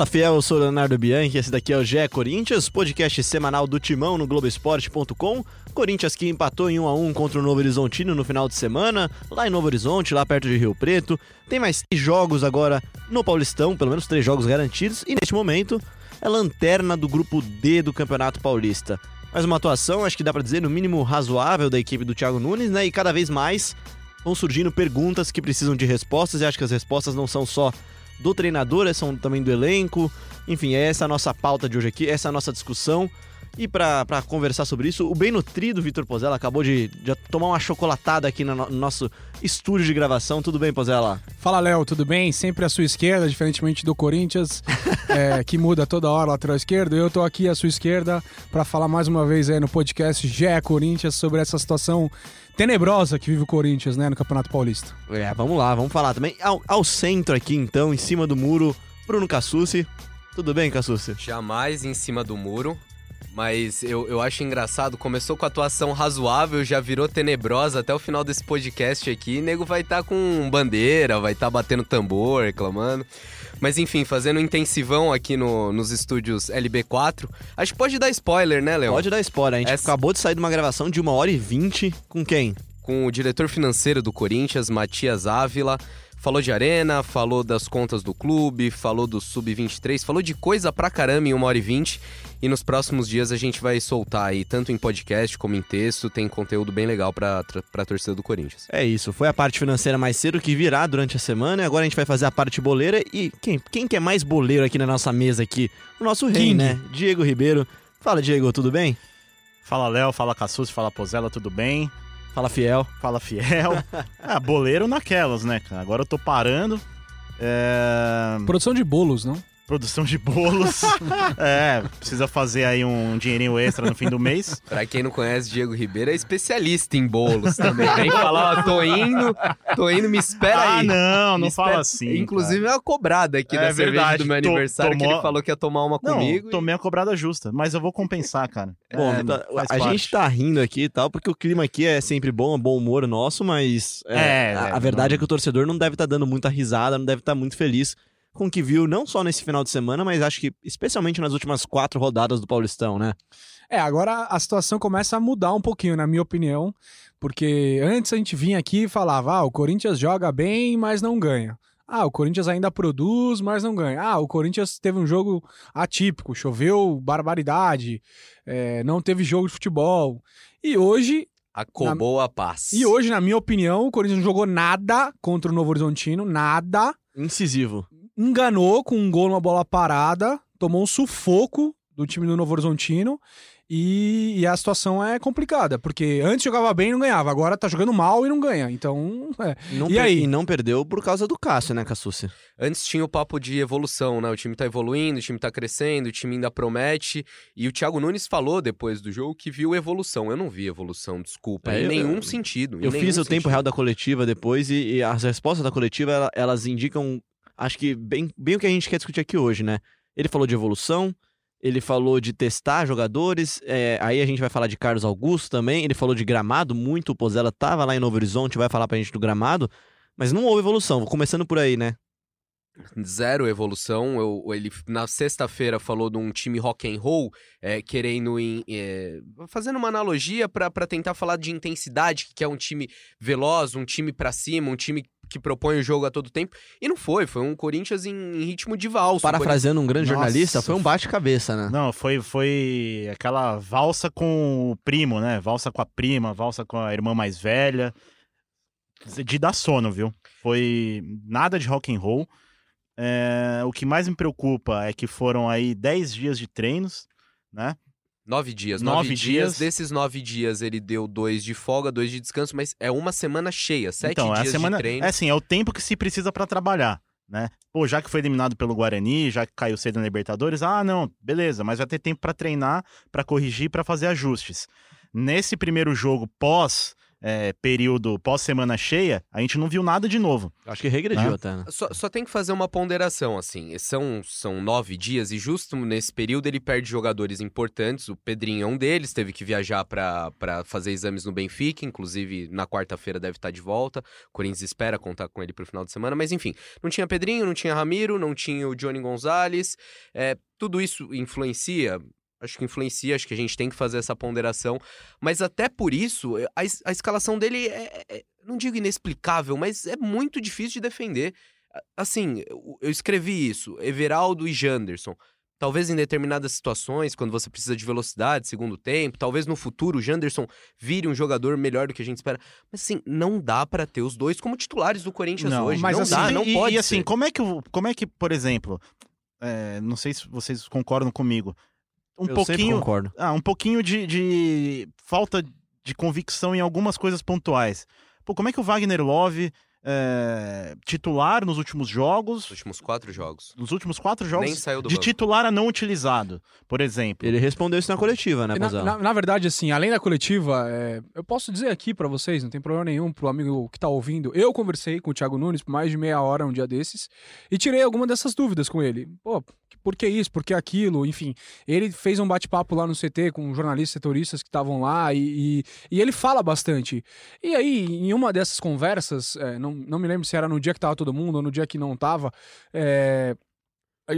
Fala, fiel, eu sou Leonardo Bianchi, esse daqui é o GE Corinthians, podcast semanal do Timão no Globoesporte.com. Corinthians que empatou em 1 a 1 contra o Novo Horizontino no final de semana, lá em Novo Horizonte, lá perto de Rio Preto. Tem mais três jogos agora no Paulistão, pelo menos três jogos garantidos, e neste momento é lanterna do grupo D do Campeonato Paulista. Mais uma atuação, acho que dá pra dizer, no mínimo razoável da equipe do Thiago Nunes, né? E cada vez mais vão surgindo perguntas que precisam de respostas, e acho que as respostas não são só do treinador, são também do elenco. Enfim, é essa a nossa pauta de hoje aqui, essa é a nossa discussão. E para conversar sobre isso, o bem nutrido Vitor Pozella acabou de, de, tomar uma chocolatada aqui no, no, nosso estúdio de gravação. Tudo bem, Pozella? Fala, Léo, tudo bem? Sempre à sua esquerda, diferentemente do Corinthians, é, que muda toda hora lateral esquerdo. Eu tô aqui à sua esquerda para falar mais uma vez aí no podcast GE Corinthians sobre essa situação tenebrosa que vive o Corinthians, né, no Campeonato Paulista. É, vamos lá, vamos falar também. Ao, ao centro aqui, então, em cima do muro, Bruno Cassucci. Tudo bem, Cassucci? Jamais em cima do muro. Mas eu, eu acho engraçado, começou com atuação razoável, já virou tenebrosa até o final desse podcast aqui. O nego vai estar tá com bandeira, vai estar tá batendo tambor, reclamando. Mas enfim, fazendo um intensivão aqui no, nos estúdios LB4. Acho que pode dar spoiler, né, Léo? Pode dar spoiler. A gente Essa... acabou de sair de uma gravação de uma hora e vinte com quem? Com o diretor financeiro do Corinthians, Matias Ávila. Falou de arena, falou das contas do clube, falou do Sub-23, falou de coisa pra caramba em uma hora e vinte. E nos próximos dias a gente vai soltar aí, tanto em podcast como em texto, tem conteúdo bem legal pra, pra torcida do Corinthians. É isso, foi a parte financeira mais cedo que virá durante a semana, e agora a gente vai fazer a parte boleira. E quem, quem que é mais boleiro aqui na nossa mesa aqui? O nosso rei, King. né? Diego Ribeiro. Fala, Diego, tudo bem? Fala, Léo, fala Cassus, fala Pozela, tudo bem? Fala, Fiel. Fala, Fiel. ah, boleiro naquelas, né, cara? Agora eu tô parando. É... Produção de bolos, não? Produção de bolos. é, precisa fazer aí um dinheirinho extra no fim do mês. Pra quem não conhece, Diego Ribeiro é especialista em bolos também. Vem falar, ó, tô indo, tô indo, me espera ah, aí. Ah, não, não espera... fala assim. Inclusive, cara. é uma cobrada aqui é da verdade. cerveja do meu aniversário, tomou... que ele falou que ia tomar uma não, comigo. tomei e... a cobrada justa, mas eu vou compensar, cara. Bom, é, tá, a parte. gente tá rindo aqui e tal, porque o clima aqui é sempre bom, é bom humor nosso, mas é, é a, a, verdade não... é que o torcedor não deve estar tá dando muita risada, não deve estar tá muito feliz com o que viu não só nesse final de semana, mas acho que especialmente nas últimas quatro rodadas do Paulistão, né? É, agora a situação começa a mudar um pouquinho, na minha opinião, porque antes a gente vinha aqui e falava: ah, o Corinthians joga bem, mas não ganha. Ah, o Corinthians ainda produz, mas não ganha. Ah, o Corinthians teve um jogo atípico, choveu barbaridade, é, não teve jogo de futebol. E hoje. Acobou na... a paz. E hoje, na minha opinião, o Corinthians não jogou nada contra o Novo Horizontino, nada. Incisivo enganou com um gol numa bola parada, tomou um sufoco do time do Novo Horizontino e, e, a situação é complicada, porque antes jogava bem e não ganhava, agora tá jogando mal e não ganha. Então, é. Não e aí? E não perdeu por causa do Cássio, né, Cassucci? Antes tinha o papo de evolução, né? O time tá evoluindo, o time tá crescendo, o time ainda promete. E o Thiago Nunes falou depois do jogo que viu evolução. Eu não vi evolução, desculpa. É, em nenhum eu, sentido. eu fiz o tempo real da coletiva depois e, e as respostas da coletiva elas indicam acho que bem, bem o que a gente quer discutir aqui hoje, né? Ele falou de evolução, ele falou de testar jogadores, é, aí a gente vai falar de Carlos Augusto também, ele falou de gramado, muito, o Pozella tava lá em Novo Horizonte, vai falar pra gente do gramado, mas não houve evolução, começando por aí, né? Zero evolução. Eu, ele na sexta-feira falou de um time rock and roll é, querendo em, é, fazendo uma analogia para tentar falar de intensidade, que é um time veloz, um time para cima, um time que propõe o jogo a todo tempo. E não foi, foi um Corinthians em, em ritmo de valsa. Parafraseando um grande Nossa, jornalista, foi um bate-cabeça, né? Não, foi, foi aquela valsa com o primo, né? Valsa com a prima, valsa com a irmã mais velha. De dar sono, viu? Foi nada de rock and roll. É, o que mais me preocupa é que foram aí 10 dias de treinos, né? Nove dias. Nove, nove dias. dias. Desses nove dias, ele deu dois de folga, dois de descanso, mas é uma semana cheia, sete então, dias é a semana, de treino. É assim, é o tempo que se precisa para trabalhar, né? Pô, já que foi eliminado pelo Guarani, já que caiu cedo na Libertadores, ah, não, beleza, mas vai ter tempo para treinar, para corrigir, para fazer ajustes. Nesse primeiro jogo pós é, período pós-semana cheia, a gente não viu nada de novo. Acho que regrediu Né? até, né? Só, só tem que fazer uma ponderação, assim. São, são nove dias e justo nesse período ele perde jogadores importantes. O Pedrinho é um deles, teve que viajar pra pra fazer exames no Benfica, inclusive na quarta-feira deve estar de volta. O Corinthians espera contar com ele pro final de semana, mas enfim, não tinha Pedrinho, não tinha Ramiro, não tinha o Johnny Gonzalez. É, tudo isso influencia. Acho que influencia, acho que a gente tem que fazer essa ponderação. Mas até por isso, a, es- a escalação dele é, é- não digo inexplicável, mas é muito difícil de defender. A- Assim, eu eu escrevi isso, Everaldo e Janderson. Talvez em determinadas situações, quando você precisa de velocidade, segundo tempo, talvez no futuro o Janderson vire um jogador melhor do que a gente espera. Mas assim, não dá pra ter os dois como titulares do Corinthians Não, hoje. mas não assim, dá, não e- pode E assim, ser. como é que, como é que por exemplo, é, não sei se vocês concordam comigo, um Eu pouquinho, concordo. ah, um pouquinho de, de falta de convicção em algumas coisas pontuais. Pô, como é que o Wagner Love, é, titular nos últimos jogos, Nos últimos quatro jogos. nos últimos quatro jogos, Nem saiu do de banco. titular a não utilizado, por exemplo. Ele respondeu isso na coletiva, né, Na, Bozão? na- na verdade, assim, além da coletiva, é, eu posso dizer aqui pra vocês, não tem problema nenhum, pro amigo que tá ouvindo. Eu conversei com o Thiago Nunes por mais de meia hora um dia desses e tirei alguma dessas dúvidas com ele. Pô, por que isso? Por que aquilo? Enfim, ele fez um bate-papo lá no CT com jornalistas setoristas que estavam lá e, e, e ele fala bastante. E aí, em uma dessas conversas, é, não, não me lembro se era no dia que tava todo mundo ou no dia que não tava, é,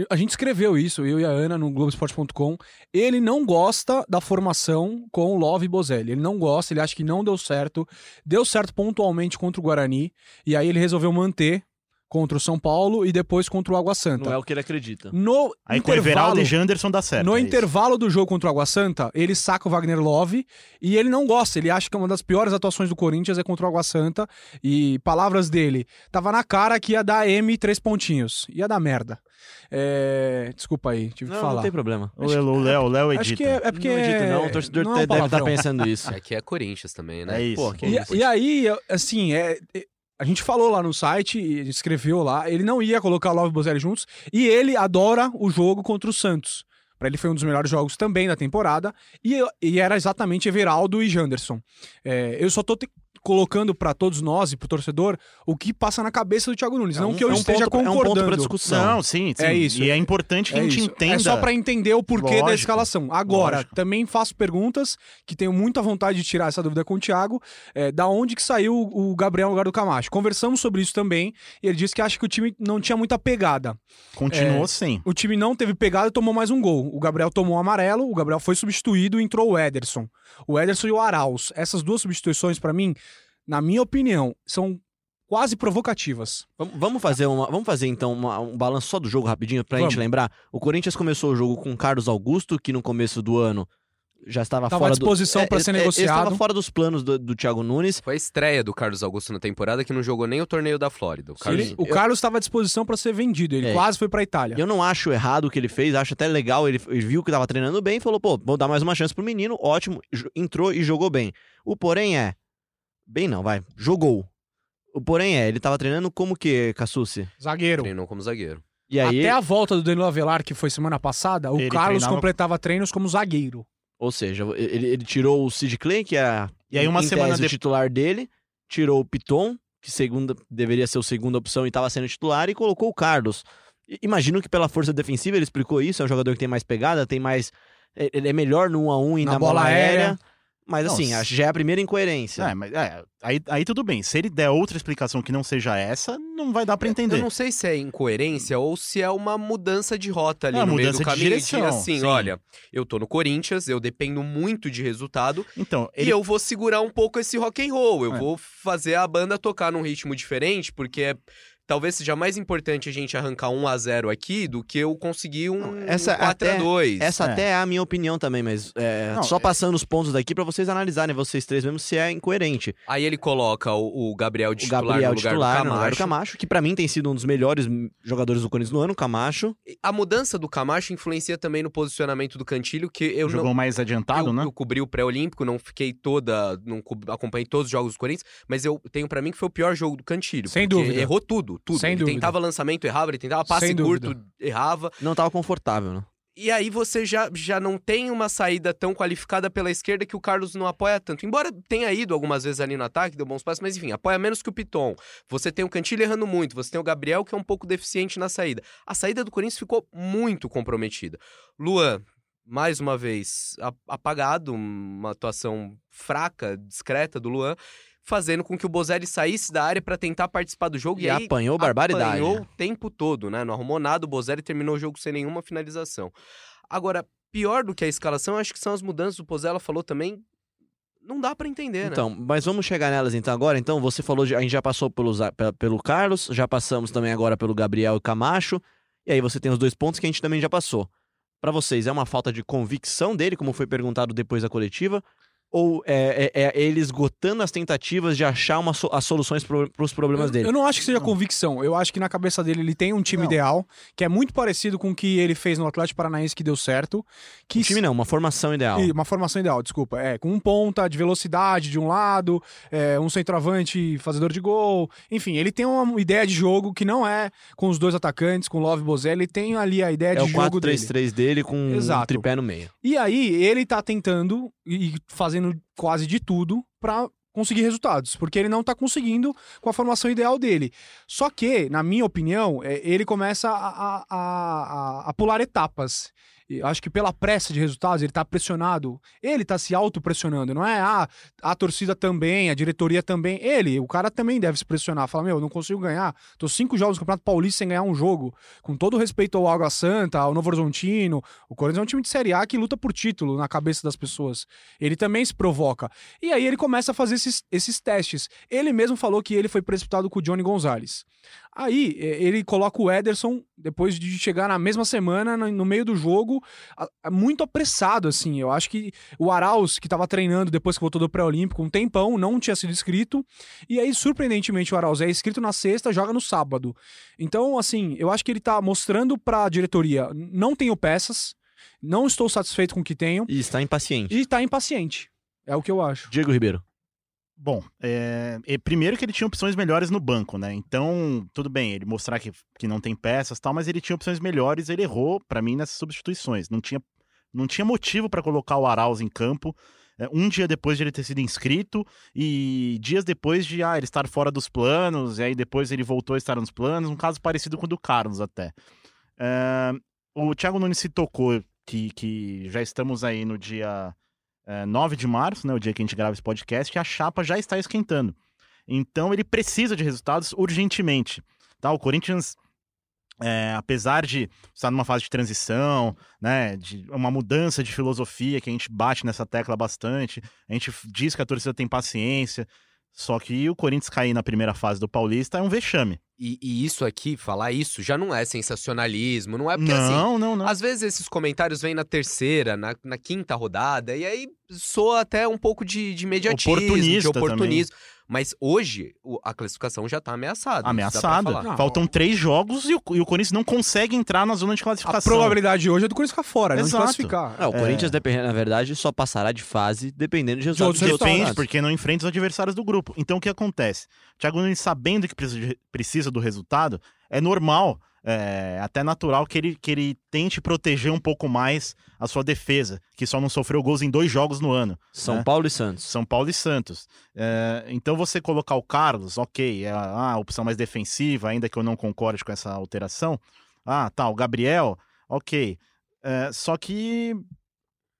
a- gente escreveu isso, eu e a Ana, no Globoesporte.com. Ele não gosta da formação com o Love e Bozelli. Ele não gosta, ele acha que não deu certo. Deu certo pontualmente contra o Guarani. E aí ele resolveu manter contra o São Paulo e depois contra o Água Santa. Não é o que ele acredita. No Aí com o Everaldo intervalo, e Janderson dá certo. no é isso. intervalo do jogo contra o Água Santa, ele saca o Wagner Love e ele não gosta. Ele acha que uma das piores atuações do Corinthians é contra o Água Santa. E palavras dele, tava na cara que ia dar M três pontinhos. Ia dar merda. É, Desculpa aí, tive que Não, falar. não tem problema. O Léo, o Léo, o Léo edita. Acho que é, é porque. Não edito, não. O torcedor não é deve estar palavrão. pensando isso. Aqui é Corinthians também, né? É isso. Pô, que E, isso. e aí, assim, é, é- a gente falou lá no site, escreveu lá, ele não ia colocar Love Bozelli juntos, e ele adora o jogo contra o Santos. Pra ele foi um dos melhores jogos também da temporada, e, e era exatamente Everaldo e Janderson. É, eu só tô te- colocando pra todos nós e pro torcedor o que passa na cabeça do Thiago Nunes, É não um- que eu é um esteja ponto- é um ponto concordando. pra discussão. Não, sim, sim. É isso. E é importante que É a gente isso. entenda. É só pra entender o porquê da Lógico. escalação. Agora, Lógico. também faço perguntas que tenho muita vontade de tirar essa dúvida com o Thiago. É, da onde que saiu o Gabriel no lugar do Camacho? Conversamos sobre isso também e ele disse que acha que o time não tinha muita pegada. Continuou É. sem. O time não teve pegada e tomou mais um gol. O Gabriel tomou um amarelo, o Gabriel foi substituído e entrou o Ederson. O Ederson e o Arauz. Essas duas substituições, pra mim, na minha opinião, são quase provocativas. Vamos- fazer, uma, vamos fazer então uma- um balanço só do jogo rapidinho pra Vamos. gente lembrar. O Corinthians começou o jogo com Carlos Augusto, que no começo do ano já estava Tava à fora disposição do... pra ser ele- ele negociado. estava fora dos planos do, do Thiago Nunes. Foi a estreia do Carlos Augusto na temporada que não jogou nem o torneio da Flórida. O Carlos... Ele- o Carlos estava à disposição pra ser vendido, ele É. quase foi pra Itália. Eu não acho errado o que ele fez, acho até legal. Ele, ele viu que estava treinando bem e falou: pô, vou dar mais uma chance pro menino. Ótimo, entrou e jogou bem. O porém é. Bem não, vai. Jogou. O porém é, ele tava treinando como que, Cassucci? Zagueiro. Treinou como zagueiro. E aí, Até a volta do Danilo Avelar, que foi semana passada, o Ele Carlos treinava- completava treinos como zagueiro. ou seja, ele, ele tirou o Sid Clay, que é E aí, uma em semana tese, o de- titular dele, tirou o Piton, que segunda, deveria ser a segunda opção e estava sendo titular, e colocou o Carlos. I- Imagino que pela força defensiva ele explicou isso, é um jogador que tem mais pegada, tem mais. é- Ele é melhor no 1 a 1 e Na na, bola bola, aérea. Mas Não, assim, se- acho que já é a primeira incoerência. É, mas é, aí, aí tudo bem. Se ele der outra explicação que não seja essa, não vai dar pra entender. Eu não sei se é incoerência ou se é uma mudança de rota ali É, no meio do de caminho. direção, assim, sim. olha, eu tô no Corinthians, eu dependo muito de resultado Então, e ele eu vou segurar um pouco esse rock and roll. Eu É. vou fazer a banda tocar num ritmo diferente, porque é- talvez seja mais importante a gente arrancar 1 a 0 aqui do que eu conseguir um essa 4 a até- 2 Essa É. até é a minha opinião também, mas é, Não, só é- passando os pontos daqui pra vocês analisarem, vocês três mesmo, se é incoerente. Aí ele coloca o, o Gabriel O titular Gabriel no lugar titular do no lugar do Camacho. Camacho, que pra mim tem sido um dos melhores jogadores do Corinthians no ano, Camacho. A mudança do Camacho influencia também no posicionamento do Cantilho, que eu jogou não mais adiantado, eu, né? eu cobri o pré-olímpico, não fiquei toda, não co- acompanhei todos os jogos do Corinthians, mas eu tenho pra mim que foi o pior jogo do Cantilho. Sem dúvida. Errou tudo, tudo. Sem ele dúvida. tentava lançamento, errava, ele tentava passe Sem curto, dúvida. errava. Não tava confortável, né? E aí você já, já não tem uma saída tão qualificada pela esquerda que o Carlos não apoia tanto. Embora tenha ido algumas vezes ali no ataque, deu bons passos, mas enfim, apoia menos que o Piton. Você tem o Cantilho errando muito, você tem o Gabriel que é um pouco deficiente na saída. A saída do Corinthians ficou muito comprometida. Luan, mais uma vez, apagado, uma atuação fraca, discreta do Luan fazendo com que o Bozelli saísse da área para tentar participar do jogo. E, e aí, apanhou barbaridade. Apanhou né? o tempo todo, né? Não arrumou nada, o Bozelli terminou o jogo sem nenhuma finalização. Agora, pior do que a escalação, acho que são as mudanças. O Pozella falou também. Não dá para entender, né? Então, mas vamos chegar nelas então agora. Então, você falou, de, a gente já passou pelos, pelo Carlos, já passamos também agora pelo Gabriel e Camacho. E aí você tem os dois pontos que a gente também já passou. Para vocês, é uma falta de convicção dele, como foi perguntado depois da coletiva, ou é, é, é, ele esgotando as tentativas de achar uma, as soluções para os problemas eu, dele? Eu não acho que seja convicção. Eu acho que na cabeça dele ele tem um time não. ideal, que é muito parecido com o que ele fez no Atlético Paranaense que deu certo. Que um time não, uma formação ideal. Uma formação ideal, desculpa. É, com um ponta de velocidade de um lado, é, um centroavante fazedor de gol. Enfim, ele tem uma ideia de jogo que não é com os dois atacantes, com Love e Bozelli. Ele tem ali a ideia é de o jogo 4-3-3 dele. dele com Exato. um tripé no meio. E aí ele tá tentando e fazendo quase de tudo para conseguir resultados, porque ele não está conseguindo com a formação ideal dele. Só que, na minha opinião, ele começa a, a, a, a pular etapas. Acho que pela pressa de resultados, ele tá pressionado. Ele tá se auto-pressionando, não é? Ah, a torcida também, a diretoria também. Ele, o cara também deve se pressionar. Fala, meu, não consigo ganhar. Tô cinco jogos no Campeonato Paulista sem ganhar um jogo. Com todo respeito ao Água Santa, ao Novo Horizontino. O Corinthians é um time de Série A que luta por título na cabeça das pessoas. Ele também se provoca. E aí ele começa a fazer esses, esses testes. Ele mesmo falou que ele foi precipitado com o Johnny Gonzalez. Aí ele coloca o Ederson, depois de chegar na mesma semana, no meio do jogo, muito apressado, assim. Eu acho que o Arauz, que estava treinando depois que voltou do pré-olímpico, um tempão, não tinha sido inscrito. E aí, surpreendentemente, o Arauz é inscrito na sexta, joga no sábado. Então, assim, eu acho que ele tá mostrando pra diretoria: não tenho peças, não estou satisfeito com o que tenho. E está impaciente. E está impaciente. É o que eu acho. Diego Ribeiro. Bom, é, primeiro que ele tinha opções melhores no banco, né? Então, tudo bem, ele mostrar que, que não tem peças tal, mas ele tinha opções melhores, ele errou, para mim, nessas substituições. Não tinha, não tinha motivo para colocar o Arauz em campo é, um dia depois de ele ter sido inscrito e dias depois de ah, ele estar fora dos planos, e aí depois ele voltou a estar nos planos, um caso parecido com o do Carlos até. É, o Thiago Nunes se tocou que, que já estamos aí no dia é, 9 de março, né, o dia que a gente grava esse podcast, a chapa já está esquentando. Então ele precisa de resultados urgentemente. Tá? O Corinthians, é, apesar de estar numa fase de transição, né, de uma mudança de filosofia que a gente bate nessa tecla bastante, a gente diz que a torcida tem paciência, só que o Corinthians cair na primeira fase do Paulista é um vexame. E, e, isso aqui, falar isso, já não é sensacionalismo, não é porque não, assim. Não, não, não. Às vezes esses comentários vêm na terceira, na, na quinta rodada, e aí soa até um pouco de, de mediatismo, Oportunista de oportunismo. Também. Mas hoje a classificação já tá ameaçada. Ameaçada. Faltam três jogos e o, e o, Corinthians não consegue entrar na zona de classificação. A probabilidade hoje é do Corinthians ficar fora, Exato. não de classificar. Não, o Corinthians, é... na verdade, só passará de fase dependendo de resultados. De Depende, porque não enfrenta os adversários do grupo. Então o que acontece? O Thiago Nunes, sabendo que precisa, de, precisa do resultado, é normal é até natural que ele, que ele tente proteger um pouco mais a sua defesa, que só não sofreu gols em dois jogos no ano. São né? Paulo e Santos. São Paulo e Santos. É, então você colocar o Carlos, ok, é a, a, opção mais defensiva, ainda que eu não concorde com essa alteração. Ah, tá, o Gabriel, ok. É, só que,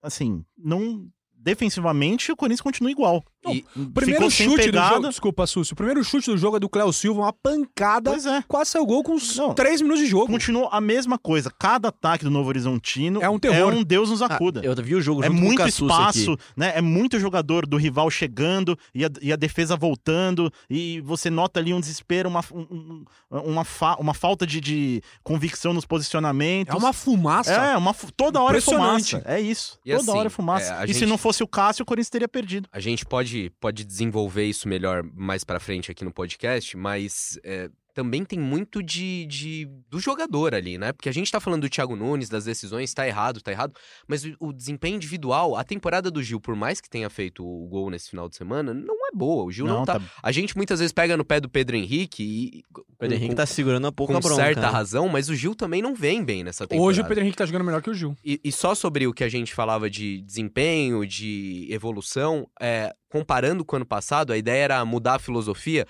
assim, não defensivamente o Corinthians continua igual. Não, e primeiro chute do jogo, desculpa, Súcio. O primeiro chute do jogo é do Cléo Silva, uma pancada. Pois é. Quase saiu gol com uns Não, 3 minutos de jogo. Continuou a mesma coisa. Cada ataque do Novo Horizontino é um terror. É um Deus nos acuda. Ah, eu vi o jogo É muito com o espaço, aqui. né? É muito jogador do rival chegando e a, e a defesa voltando. E você nota ali um desespero, uma, um, uma, fa, uma falta de, de, convicção nos posicionamentos. É uma fumaça. É, uma, toda hora é fumaça. É isso. E toda assim, hora é fumaça. É, e gente... se não fosse o Cássio, o Corinthians teria perdido. A gente pode, pode desenvolver isso melhor mais para frente aqui no podcast, mas é, também tem muito de, de do jogador ali, né? Porque a gente tá falando do Thiago Nunes, das decisões, tá errado, tá errado, mas o, o desempenho individual, a temporada do Gil, por mais que tenha feito o gol nesse final de semana, não é boa. O Gil não, tá... A gente muitas vezes pega no pé do Pedro Henrique e. O Pedro Henrique tá segurando um pouco com a bronca. certa né? razão, mas o Gil também não vem bem nessa temporada. Hoje o Pedro Henrique tá jogando melhor que o Gil. E, e só sobre o que a gente falava de desempenho, de evolução, é, comparando com o ano passado, a ideia era mudar a filosofia.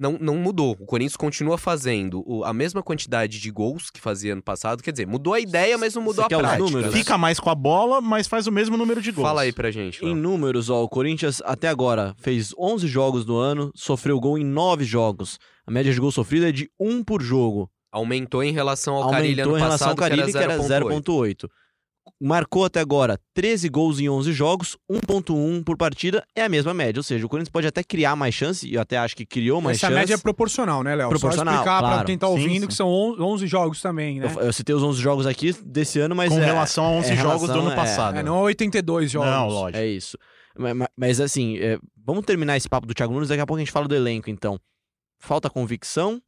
Não, não mudou. O Corinthians continua fazendo o- a mesma quantidade de gols que fazia ano passado. Quer dizer, mudou a ideia, mas não mudou Você a os prática. números? né? Fica mais com a bola, mas faz o mesmo número de gols. Fala aí pra gente. Em números, ó, o Corinthians até agora fez 11 jogos no ano, sofreu gol em 9 jogos. A média de gol sofrido é de 1 por jogo. Aumentou em relação ao Aumentou ano em relação ao passado, Carilli, que era 0.8. 0.8. Marcou até agora 13 gols em 11 jogos, 1.1 por partida, é a mesma média. Ou seja, o Corinthians pode até criar mais chance, e eu até acho que criou mais Essa chance. média é proporcional, né, Léo? Proporcional, Só explicar pra claro. quem tá Sim, ouvindo sim. que são on- 11 jogos também, né? eu, eu citei os 11 jogos aqui desse ano, mas com é, relação a 11 é jogos do relação, ano passado. É, não é 82 jogos. Não, lógico. É isso. Ma- ma- Mas, assim, é, vamos terminar esse papo do Thiago Nunes, daqui a pouco a gente fala do elenco, então. Falta convicção,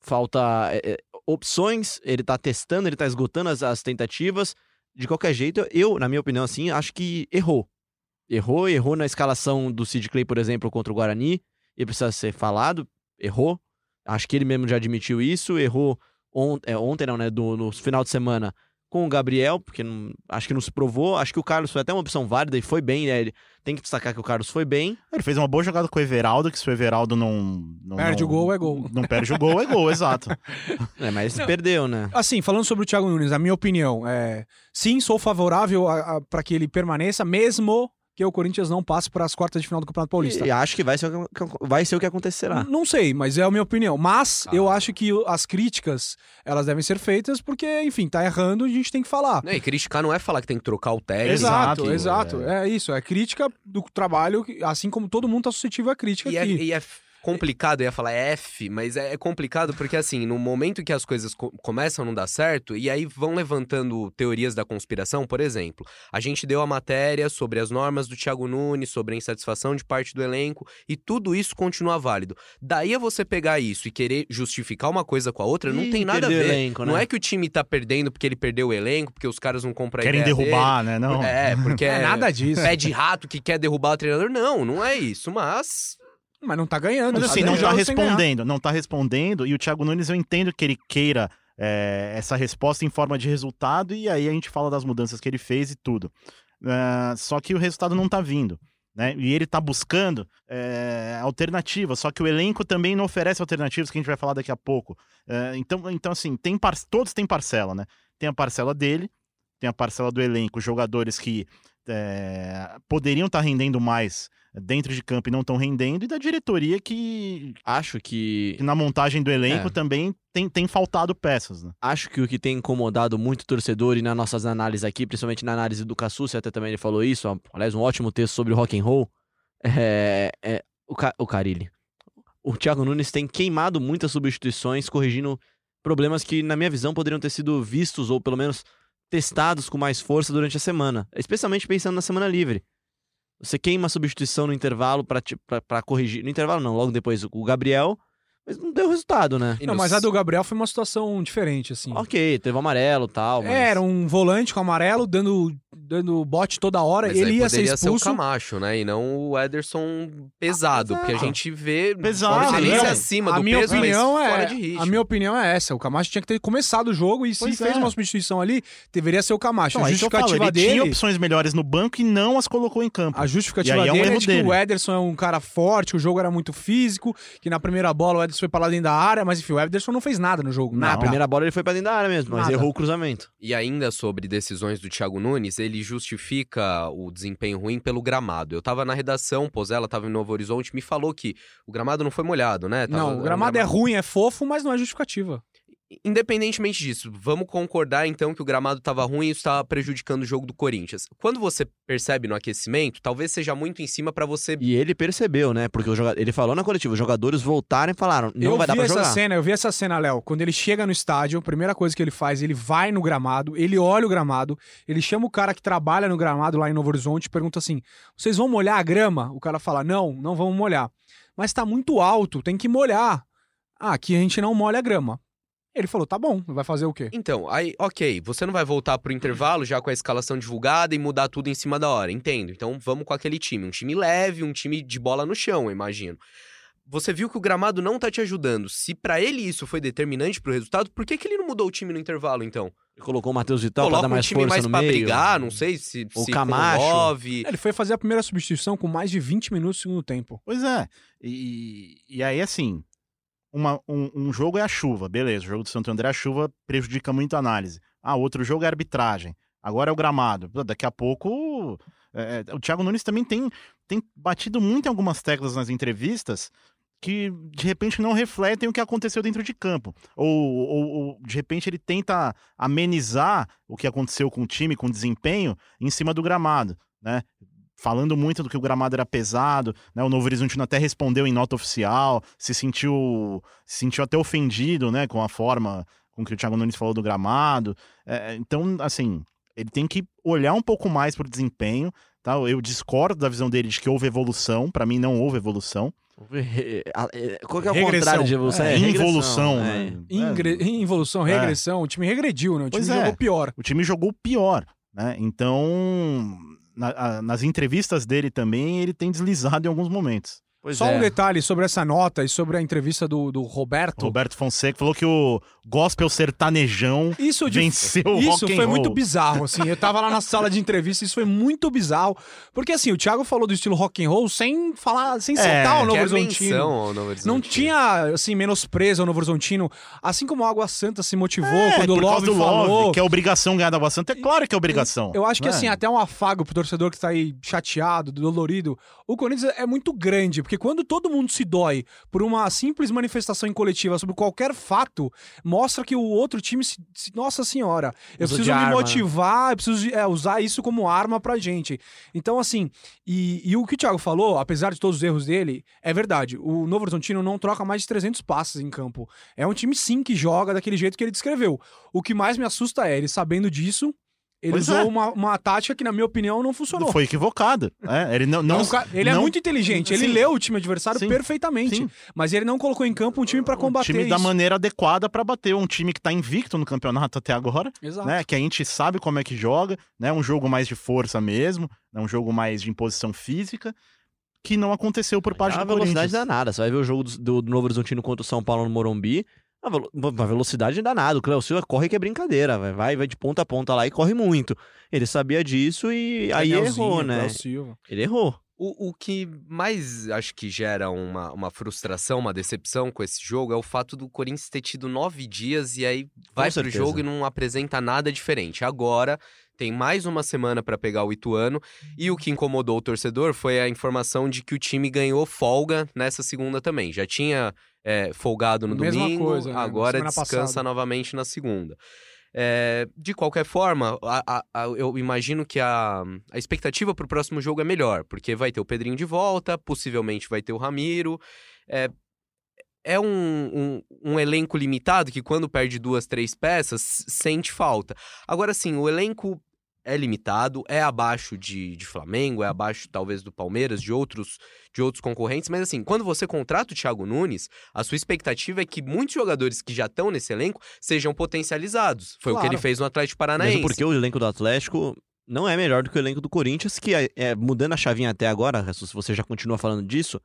falta é, é, opções, ele tá testando, ele tá esgotando as, as tentativas. De qualquer jeito, eu, na minha opinião, assim, acho que errou. Errou, errou na escalação do Sid Clay, por exemplo, contra o Guarani, e precisa ser falado, errou. Acho que ele mesmo já admitiu isso, errou on- é, ontem, não, né, do, no final de semana com o Gabriel, porque não- acho que não se provou. Acho que o Carlos foi até uma opção válida e foi bem, né? Ele- tem que destacar que o Carlos foi bem. Ele fez uma boa jogada com o Everaldo, que se o Everaldo não. não Perde não- o gol, é gol. Não perde o gol, é gol, exato. né, mas perdeu, né? Assim, falando sobre o Thiago Nunes, a minha opinião é: sim, sou favorável para que ele permaneça, mesmo que o Corinthians não passe para as quartas de final do Campeonato Paulista. E, e acho que vai ser, o que vai ser o que acontecerá. Não sei, mas é a minha opinião. Mas Ah. eu acho que as críticas, elas devem ser feitas porque, enfim, tá errando, a gente tem que falar. Não, e criticar não é falar que tem que trocar o técnico. Exato, Exato, exato. É. isso, é crítica do trabalho, assim como todo mundo tá suscetível à crítica E é, aqui. e é complicado, eu ia falar F, mas é, é complicado porque, assim, no momento que as coisas co- começam a não dar certo, e aí vão levantando teorias da conspiração, por exemplo, a gente deu a matéria sobre as normas do Thiago Nunes, sobre a insatisfação de parte do elenco, e tudo isso continua válido. Daí a você pegar isso e querer justificar uma coisa com a outra, não Ih, tem nada a ver. elenco, Não né? é que o time tá perdendo porque ele perdeu o elenco, porque os caras não compram Querem derrubar, né? dele. Não. É, porque Não é nada disso. pé de rato que quer derrubar o treinador. Não, não é isso, mas Mas não tá ganhando. Mas tá assim, não tá respondendo, não tá respondendo, e o Thiago Nunes eu entendo que ele queira é, essa resposta em forma de resultado, e aí a gente fala das mudanças que ele fez e tudo. Ah, só que o resultado não tá vindo. Né? E ele tá buscando é, alternativas, só que o elenco também não oferece alternativas, que a gente vai falar daqui a pouco. É, então, então, assim, tem par- todos têm parcela, né? Tem a parcela dele, tem a parcela do elenco, jogadores que é, poderiam estar rendendo mais dentro de campo e não estão rendendo, e da diretoria que, Acho que que na montagem do elenco É. também tem, tem faltado peças, né? acho que o que tem incomodado muito o torcedor e nas nossas análises aqui, principalmente na análise do Cassucci, até também ele falou isso, aliás, um ótimo texto sobre o rock and roll, é, é o, Ca, o Carilli. O Thiago Nunes tem queimado muitas substituições, corrigindo problemas que, na minha visão, poderiam ter sido vistos ou pelo menos testados com mais força durante a semana, especialmente pensando na semana livre. Você queima a substituição no intervalo pra corrigir. No intervalo não, logo depois o Gabriel, mas não deu resultado, né? Não, mas a do Gabriel foi uma situação diferente, assim. Ok, teve o amarelo e tal, mas... É, era um volante com amarelo, dando, dando bote toda hora. Mas ele aí ia ser poderia ser o expulso. Camacho, né? E não o Ederson pesado. Ah, porque a gente vê Pesado, né? acima a do minha peso, opinião mas é, fora de ritmo. A minha opinião é essa. O Camacho tinha que ter começado o jogo e se Pois fez é. uma substituição ali, deveria ser o Camacho. Então, a aí que eu falo, justificativa ele tinha dele. opções melhores no banco e não as colocou em campo. A justificativa E aí é um dele é de que dele. o Ederson é um cara forte, o jogo era muito físico, que na primeira bola o Ederson foi pra lá dentro da área, mas enfim, o Ederson não fez nada no jogo. Na Nada. primeira bola ele foi pra dentro da área mesmo, mas Nada. errou o cruzamento. E ainda sobre decisões do Thiago Nunes, ele justifica o desempenho ruim pelo gramado. Eu tava na redação, Pozella tava em Novo Horizonte, me falou que o gramado não foi molhado, né? Tava- Não, o um gramado é ruim, é fofo, mas não é justificativa. Independentemente disso, vamos concordar então que o gramado estava ruim e isso estava prejudicando o jogo do Corinthians. Quando você percebe no aquecimento, talvez seja muito em cima pra você. E ele percebeu, né? Porque o joga... ele falou na coletiva, os jogadores voltaram e falaram, não eu vai dar essa jogar. cena, eu vi essa cena, Léo. Quando ele chega no estádio, a primeira coisa que ele faz, ele vai no gramado, ele olha o gramado, ele chama o cara que trabalha no gramado lá em Novo Horizonte e pergunta assim: vocês vão molhar a grama? O cara fala: não, não vamos molhar. Mas tá muito alto, tem que molhar. Ah, aqui a gente não molha a grama. Ele falou, tá bom, vai fazer o quê? Então, aí, ok, você não vai voltar pro intervalo já com a escalação divulgada e mudar tudo em cima da hora, entendo. Então vamos com aquele time, um time leve, um time de bola no chão, eu imagino. Você viu que o gramado não tá te ajudando. Se pra ele isso foi determinante pro resultado, por que, que ele não mudou o time no intervalo, então? Ele colocou o Matheus Vital pra Coloca dar mais um time força mais no pra meio. brigar, não sei se, O se Camacho. com Love. Ele foi fazer a primeira substituição com mais de 20 minutos do segundo tempo. Pois é. E, e aí, assim, uma- um, um jogo é a chuva, beleza. O jogo do Santo André, a chuva prejudica muito a análise. Ah, outro jogo é a arbitragem. Agora é o gramado. Daqui a pouco. é, é, o Thiago Nunes também tem, tem batido muito em algumas teclas nas entrevistas que de repente não refletem o que aconteceu dentro de campo. Ou, ou- ou, de repente ele tenta amenizar o que aconteceu com o time, com o desempenho, em cima do gramado, né? Falando muito do que o gramado era pesado, né? O Novo Horizontino até respondeu em nota oficial, se sentiu, se sentiu até ofendido, né? Com a forma com que o Thiago Nunes falou do gramado. É, então, assim, ele tem que olhar um pouco mais pro desempenho, tá? Eu discordo da visão dele de que houve evolução, para mim não houve evolução. Qual que é o Regressão. contrário de evolução? É, regressão, involução, é. né? Ingre- Em evolução, É. regressão, o time regrediu, né? O time Pois é. jogou pior. o time jogou pior, né? Então, na- a- nas entrevistas dele também, ele tem deslizado em alguns momentos. Pois Só é. um detalhe sobre essa nota e sobre a entrevista do, do Roberto. Roberto Fonseca falou que o gospel sertanejão Isso de venceu o Isso rock and foi roll. muito bizarro, assim. Eu tava lá na sala de entrevista, isso foi muito bizarro. Porque, assim, o Thiago falou do estilo rock and roll sem falar, sem É, citar o Que Novo é Horizontino. menção ao Novo Horizontino. Não tinha, assim, menosprezo ao Novo Horizontino. Assim como a Água Santa se motivou É, quando o Love falou. Love, que é obrigação ganhar da Água Santa. É claro que é obrigação. Eu acho que, né? assim, até um afago pro torcedor que tá aí chateado, dolorido. O Corinthians é muito grande, porque quando todo mundo se dói por uma simples manifestação em coletiva sobre qualquer fato, mostra que o outro time se. se- nossa senhora, eu Usa preciso me arma, motivar, eu preciso de- é, usar isso como arma pra gente. Então, assim, e, e o que o Thiago falou, apesar de todos os erros dele, é verdade. O Novo Horizontino não troca mais de 300 passes em campo. É um time, sim, que joga daquele jeito que ele descreveu. O que mais me assusta é ele, sabendo disso, ele Pois usou é. uma, uma tática que, na minha opinião, não funcionou. Foi equivocada. É, ele não, não, É um ca- ele é não- muito inteligente, ele Sim. leu o time adversário Sim. perfeitamente, Sim. mas ele não colocou em campo um time pra o combater time isso. da maneira adequada pra bater um time que tá invicto no campeonato até agora, Exato. né? Que a gente sabe como é que joga, né? Um jogo mais de força mesmo, né? um jogo mais de imposição física, que não aconteceu por parte É do velocidade Corinthians. danada. Você vai ver o jogo do, do Novo Horizontino contra o São Paulo no Morumbi. Uma, velo- uma velocidade danada. O Cléo Silva corre que é brincadeira. Vai, vai, vai de ponta a ponta lá e corre muito. Ele sabia disso e aí Danielzinho, errou, né? Ele errou. O, o que mais acho que gera uma, uma frustração, uma decepção com esse jogo é o fato do Corinthians ter tido nove dias e aí vai pro jogo e não apresenta nada diferente. Agora tem mais uma semana para pegar o Ituano e o que incomodou o torcedor foi a informação de que o time ganhou folga nessa segunda também. Já tinha é, folgado no Mesma domingo, coisa, né? agora descansa passada. novamente na segunda. É, de qualquer forma, a- a- a- eu imagino que a, a expectativa para o próximo jogo é melhor, porque vai ter o Pedrinho de volta, possivelmente vai ter o Ramiro. É, é um, um, um elenco limitado que, quando perde duas, três peças, sente falta. Agora, sim, o elenco é limitado, é abaixo de, de Flamengo, é abaixo, talvez, do Palmeiras, de outros, de outros concorrentes, mas assim, quando você contrata o Thiago Nunes, a sua expectativa é que muitos jogadores que já estão nesse elenco sejam potencializados. Foi o que Claro. ele fez no Atlético Paranaense. Mesmo porque o elenco do Atlético não é melhor do que o elenco do Corinthians, que é, é, mudando a chavinha até agora, se você já continua falando disso,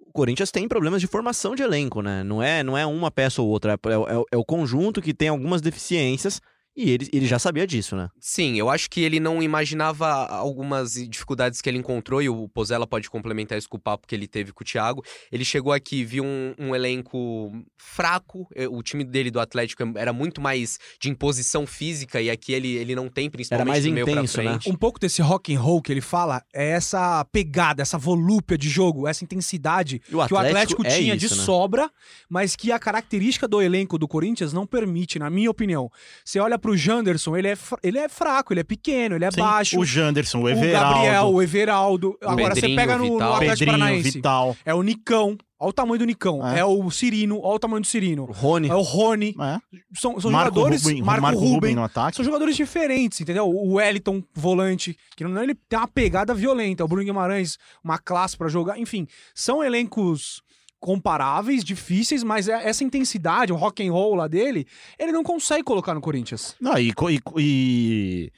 o Corinthians tem problemas de formação de elenco, né? Não é, não é uma peça ou outra, é, é- é o conjunto que tem algumas deficiências e ele, ele já sabia disso, né? Sim, eu acho que ele não imaginava algumas dificuldades que ele encontrou, e o Pozella pode complementar isso com o papo que ele teve com o Thiago. Ele chegou aqui, viu um, um elenco fraco, eh, o time dele do Atlético era muito mais de imposição física, e aqui ele, ele não tem, principalmente mais do meio intenso, pra né? frente. Um pouco desse rock and roll que ele fala é essa pegada, essa volúpia de jogo, essa intensidade o que o Atlético é tinha isso, de né? sobra, mas que a característica do elenco do Corinthians não permite, na minha opinião. Você olha pro Janderson, ele é, ele é fraco, ele é pequeno, ele é Sim, baixo. O Janderson, o o Everaldo, Gabriel, o Everaldo. Agora você Pedrinho, pega no, no Vital. Atlético Pedrinho, Paranaense. Vital. É o Nicão. Olha o tamanho do Nicão. É. É, o Cirino. Olha o tamanho do Cirino. O Rony. É o Rony. É. São, são Marco jogadores. Ruben, Marco, Marco Ruben. Ruben no ataque. São jogadores diferentes, entendeu? O Wellington, volante, que não ele tem uma pegada violenta. O Bruno Guimarães, uma classe pra jogar. Enfim, são elencos comparáveis, difíceis, mas é- essa intensidade, o rock and roll lá dele, ele não consegue colocar no Corinthians. Não, e, e, e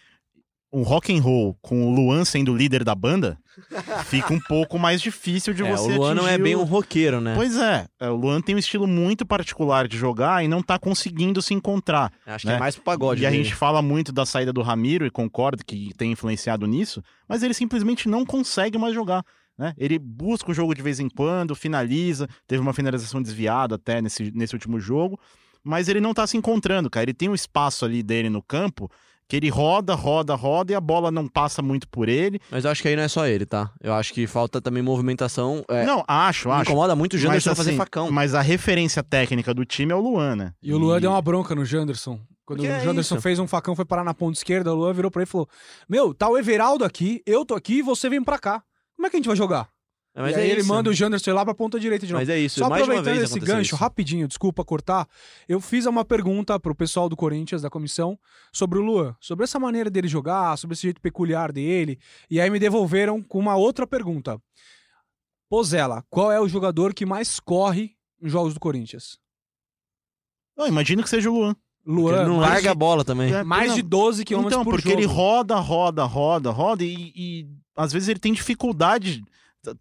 um rock and roll com o Luan sendo o líder da banda fica um pouco mais difícil de É, você o Luan não é bem o- um roqueiro, né? Pois é, é, o Luan tem um estilo muito particular de jogar e não tá conseguindo se encontrar. Acho né? que é mais pro pagode e a dele. gente fala muito da saída do Ramiro e concordo que tem influenciado nisso, mas ele simplesmente não consegue mais jogar. Né? Ele busca o jogo de vez em quando, finaliza, teve uma finalização desviada até nesse, nesse último jogo, mas ele não tá se encontrando, cara. Ele tem um espaço ali dele no campo que ele roda, roda, roda e a bola não passa muito por ele. Mas eu acho que aí não é só ele, tá? Eu acho que falta também movimentação. É, não, acho, me acho. incomoda muito o Janderson Mas, fazer assim, facão. Mas a referência técnica do time é o Luan, né? E o Luan deu uma bronca no Janderson. Quando Que o é Janderson isso? fez um facão, foi parar na ponta esquerda, o Luan virou pra ele e falou: Meu, tá o Everaldo aqui, eu tô aqui e você vem pra cá. Como é que a gente vai jogar? É, mas e aí é ele isso. manda o Janderson lá pra ponta direita de novo. Mas é isso. Só mais aproveitando vez esse gancho, isso. rapidinho, desculpa cortar. Eu fiz uma pergunta pro pessoal do Corinthians, da comissão, sobre o Luan, sobre essa maneira dele jogar, sobre esse jeito peculiar dele. E aí me devolveram com uma outra pergunta. Pozella, qual é o jogador que mais corre nos jogos do Corinthians? Não, imagino que seja o Luan. Luan, Ele não larga a de- bola também. É, mais não. de 12 km Então, por porque jogo. ele roda, roda, roda, roda e, e às vezes ele tem dificuldade,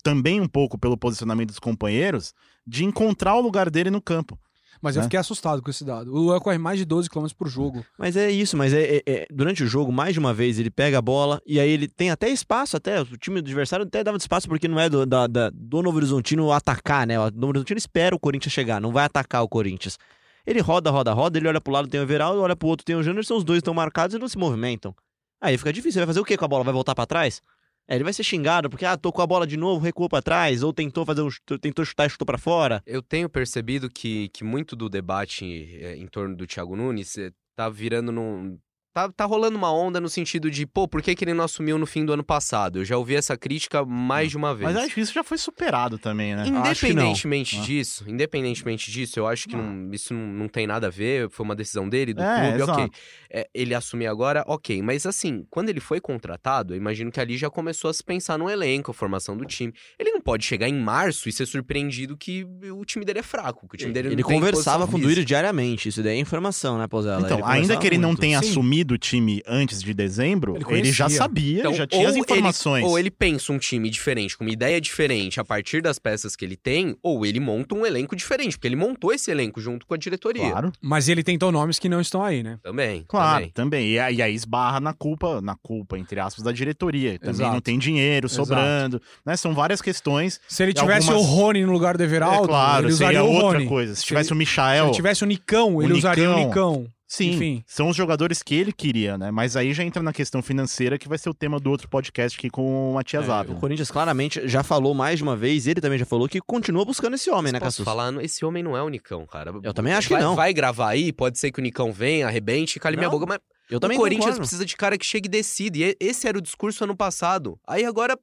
também um pouco pelo posicionamento dos companheiros, de encontrar o lugar dele no campo. Mas eu né? fiquei assustado com esse dado. O Luan corre mais de 12 km por jogo. Mas é isso, mas é, é- é- durante o jogo, mais de uma vez, ele pega a bola e aí ele tem até espaço, até o time do adversário até dava espaço, porque não é do, da- da- do Novo Horizontino atacar, né? O Novo Horizontino espera o Corinthians chegar, não vai atacar o Corinthians. Ele roda, roda, roda, ele olha pro lado, tem o Everaldo, olha pro outro, tem o Janderson, os dois estão marcados e não se movimentam. Aí fica difícil, vai fazer o quê com a bola? Vai voltar pra trás? É, ele vai ser xingado porque, ah, tocou a bola de novo, recuou pra trás, ou tentou fazer um, tentou chutar e chutou pra fora. Eu tenho percebido que, que muito do debate é, em torno do Thiago Nunes é, tá virando num. Tá, tá rolando uma onda no sentido de, pô, por que, que ele não assumiu no fim do ano passado? Eu já ouvi essa crítica mais de uma vez. Mas acho que isso já foi superado também, né? Acho que não. Independentemente Ah. disso, independentemente disso, eu acho que não- isso não, não tem nada a ver, foi uma decisão dele, do É, clube, ok. exato. É, ele assumir agora, ok. Mas assim, quando ele foi contratado, eu imagino que ali já começou a se pensar no elenco, a formação do time. Ele não pode chegar em março e ser surpreendido que o time dele é fraco, que o time dele Ele não tem conversava com o. Duírio diariamente, isso daí é informação, né, Pozella? Então, Ele ainda que ele não muito. tenha Sim. assumido o time antes de dezembro, Ele ele, já sabia, Então, já tinha as ou ele- informações. ou ele pensa um time diferente, com uma ideia diferente a partir das peças que ele tem, ou ele monta um elenco diferente, porque ele montou esse elenco junto com a diretoria. Claro, Mas ele tentou nomes que não estão aí, né? Também. claro, também. também. E, aí- e aí esbarra na culpa, na culpa, entre aspas, da diretoria. Também Exato. não tem dinheiro sobrando, né? São várias questões. Se ele tivesse algumas- o Rony no lugar do Everaldo, é claro, ele usaria seria o outra coisa. Se Se tivesse ele- o Se Michael, ele tivesse o Nicão, O ele usaria o Nicão. Sim, enfim. são os jogadores que ele queria, né? Mas aí já entra na questão financeira, que vai ser o tema do outro podcast aqui com o Matias É, Ávila. o Corinthians claramente já falou mais de uma vez, ele também já falou que continua buscando esse homem, né, Posso Cassus? falar, esse homem não é o Nicão, cara. Eu também acho que vai, não. Vai gravar aí, pode ser que o Nicão venha, arrebente, cale minha Não, boca, mas Eu também o Corinthians concordo. precisa de cara que chegue e decida. E e- esse era o discurso ano passado. Aí agora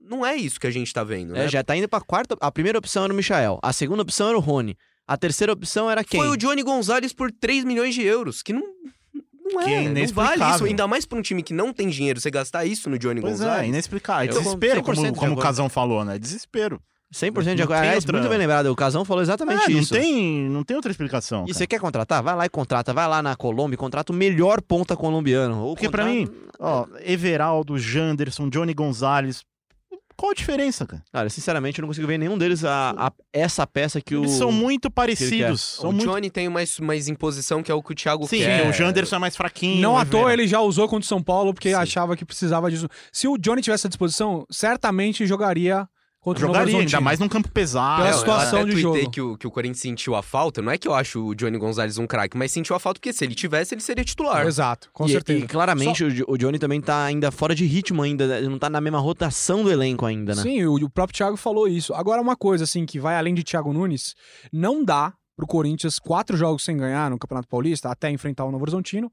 não é isso que a gente tá vendo, né? É, já tá indo pra quarta. A primeira opção era o Michael, a segunda opção era o Rony, a terceira opção era quem? Foi o Johnny Gonzalez por 3 milhões de euros, que não. Não é, Que é não vale isso. Ainda mais pra um time que não tem dinheiro, você gastar isso no Johnny Pois é, Gonzalez. inexplicável. É desespero, 100% como, de como o. Casão falou, né? Desespero. 100% de Não acordo. Aliás, outra- muito bem lembrado, o Casão falou exatamente É, não, isso. tem, não tem outra explicação. E cara. você quer contratar? Vai lá e contrata. Vai lá na Colômbia e contrata o melhor ponta colombiano. Ou Porque pra contrata- mim, ó, Everaldo, Janderson, Johnny Gonzalez, qual a diferença, cara? Cara, sinceramente, eu não consigo ver nenhum deles a, a- essa peça que Eles o. são muito parecidos. São o muito... Johnny tem mais, mais imposição que é o que o Thiago Sim, quer. o Janderson é mais fraquinho. Não o à toa ele já usou contra o São Paulo porque Sim. achava que precisava disso. Se o Johnny tivesse à disposição, certamente jogaria contra o Jogaria, ainda Horizontino. mais num campo pesado. Pela É, eu situação até de tuitei jogo. Que o, que o Corinthians sentiu a falta. Não é que eu acho o Johnny Gonzalez um craque, mas sentiu a falta porque se ele tivesse, ele seria titular. Exato, com e, certeza. E claramente o, Jo- o Johnny também tá ainda fora de ritmo ainda, né? não tá na mesma rotação do elenco ainda, né? Sim, o, o próprio Thiago falou isso. Agora, uma coisa assim que vai além de Thiago Nunes, não dá pro Corinthians quatro jogos sem ganhar no Campeonato Paulista, até enfrentar o Novo Horizontino,